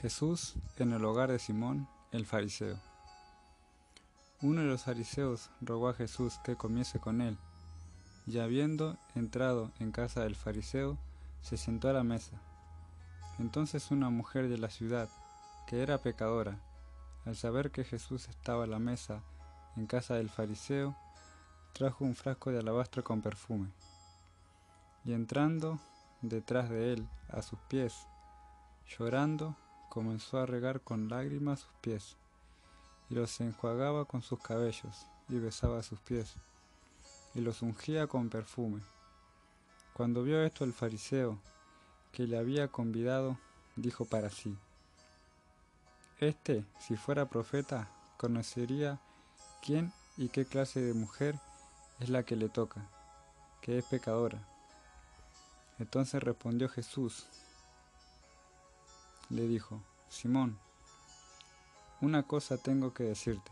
Jesús en el hogar de Simón el fariseo. Uno de los fariseos rogó a Jesús que comiese con él, y habiendo entrado en casa del fariseo, se sentó a la mesa. Entonces una mujer de la ciudad, que era pecadora, al saber que Jesús estaba a la mesa en casa del fariseo, trajo un frasco de alabastro con perfume, y entrando detrás de él a sus pies, llorando, comenzó a regar con lágrimas sus pies, y los enjuagaba con sus cabellos, y besaba sus pies, y los ungía con perfume. Cuando vio esto el fariseo, que le había convidado, dijo para sí, Este, si fuera profeta, conocería quién y qué clase de mujer es la que le toca, que es pecadora. Entonces respondió Jesús, le dijo, Simón, una cosa tengo que decirte.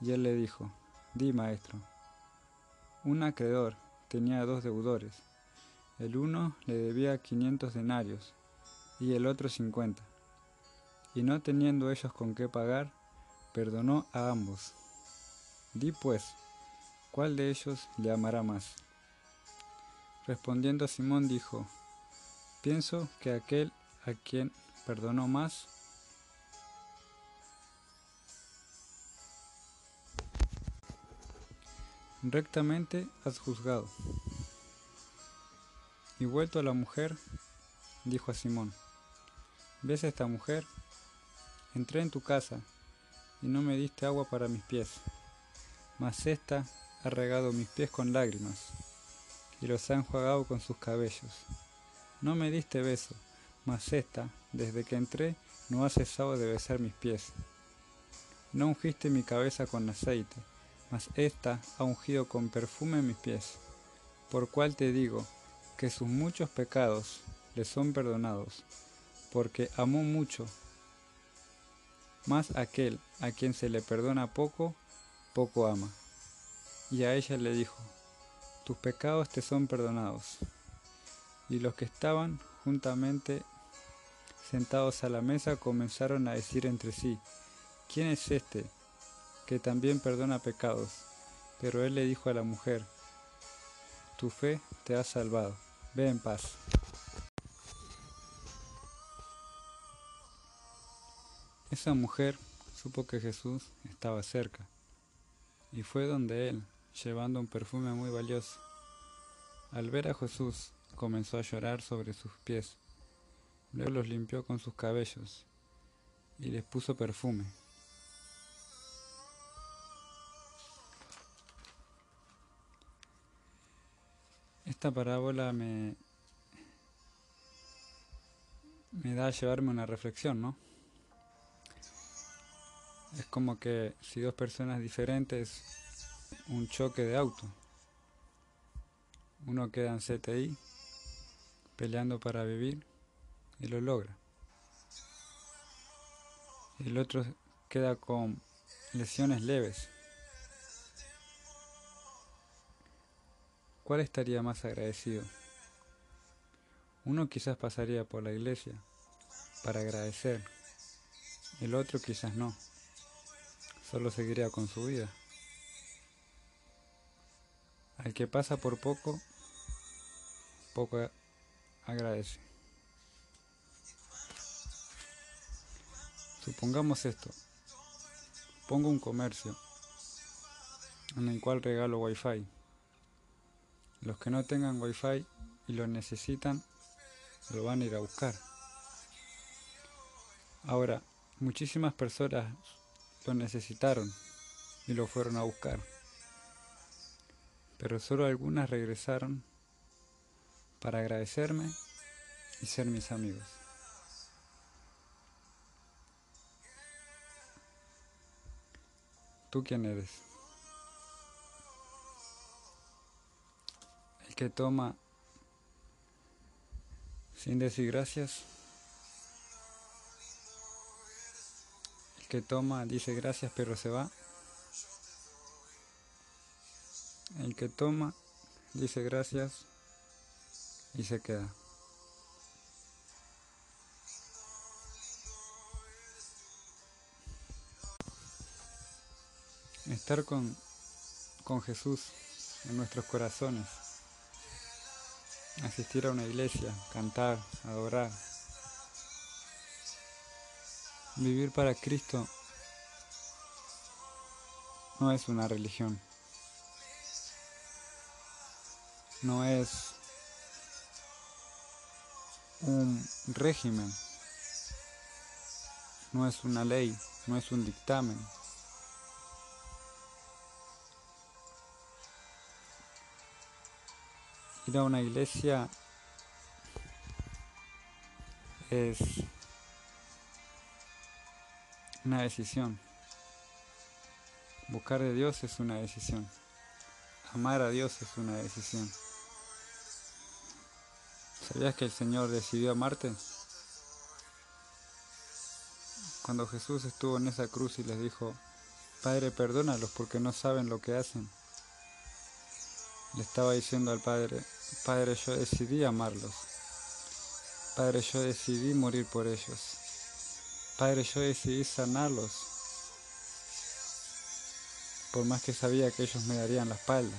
Y él le dijo, di maestro. Un acreedor tenía dos deudores. El uno le debía quinientos denarios y el otro cincuenta. Y no teniendo ellos con qué pagar, perdonó a ambos. Di pues, ¿cuál de ellos le amará más? Respondiendo Simón dijo, pienso que aquel a quien perdonó más. Rectamente has juzgado. Y vuelto a la mujer, dijo a Simón, ¿ves a esta mujer? Entré en tu casa y no me diste agua para mis pies, mas ésta ha regado mis pies con lágrimas y los ha enjuagado con sus cabellos. No me diste beso, mas ésta, desde que entré, no ha cesado de besar mis pies. No ungiste mi cabeza con aceite, mas ésta ha ungido con perfume mis pies. Por cual te digo, que sus muchos pecados le son perdonados, porque amó mucho. Mas aquel a quien se le perdona poco, poco ama. Y a ella le dijo, tus pecados te son perdonados. Y los que estaban juntamente sentados a la mesa, comenzaron a decir entre sí, ¿quién es este que también perdona pecados? Pero él le dijo a la mujer, tu fe te ha salvado, ve en paz. Esa mujer supo que Jesús estaba cerca y fue donde él, llevando un perfume muy valioso. Al ver a Jesús, comenzó a llorar sobre sus pies Luego los limpió con sus cabellos y les puso perfume. Esta parábola me, me da a llevarme una reflexión, ¿no? Es como que si dos personas diferentes, un choque de auto, uno queda en CTI, peleando para vivir, y lo logra. El otro queda con lesiones leves. ¿Cuál estaría más agradecido? Uno quizás pasaría por la iglesia para agradecer, el otro quizás no, solo seguiría con su vida. Al que pasa por poco, poco agradece. Supongamos esto. Pongo un comercio en el cual regalo wifi. Los que no tengan wifi y lo necesitan, lo van a ir a buscar. Ahora, muchísimas personas lo necesitaron y lo fueron a buscar. Pero solo algunas regresaron para agradecerme y ser mis amigos. ¿Tú quién eres? El que toma sin decir gracias. El que toma dice gracias pero se va. El que toma dice gracias y se queda. Estar con, con Jesús en nuestros corazones, asistir a una iglesia, cantar, adorar, vivir para Cristo no es una religión, no es un régimen, no es una ley, no es un dictamen. Ir a una iglesia es una decisión. Buscar de Dios es una decisión. Amar a Dios es una decisión. ¿Sabías que el Señor decidió amarte? Cuando Jesús estuvo en esa cruz y les dijo, Padre, perdónalos porque no saben lo que hacen. Le estaba diciendo al Padre, Padre, yo decidí amarlos. Padre, yo decidí morir por ellos. Padre, yo decidí sanarlos por más que sabía que ellos me darían la espalda.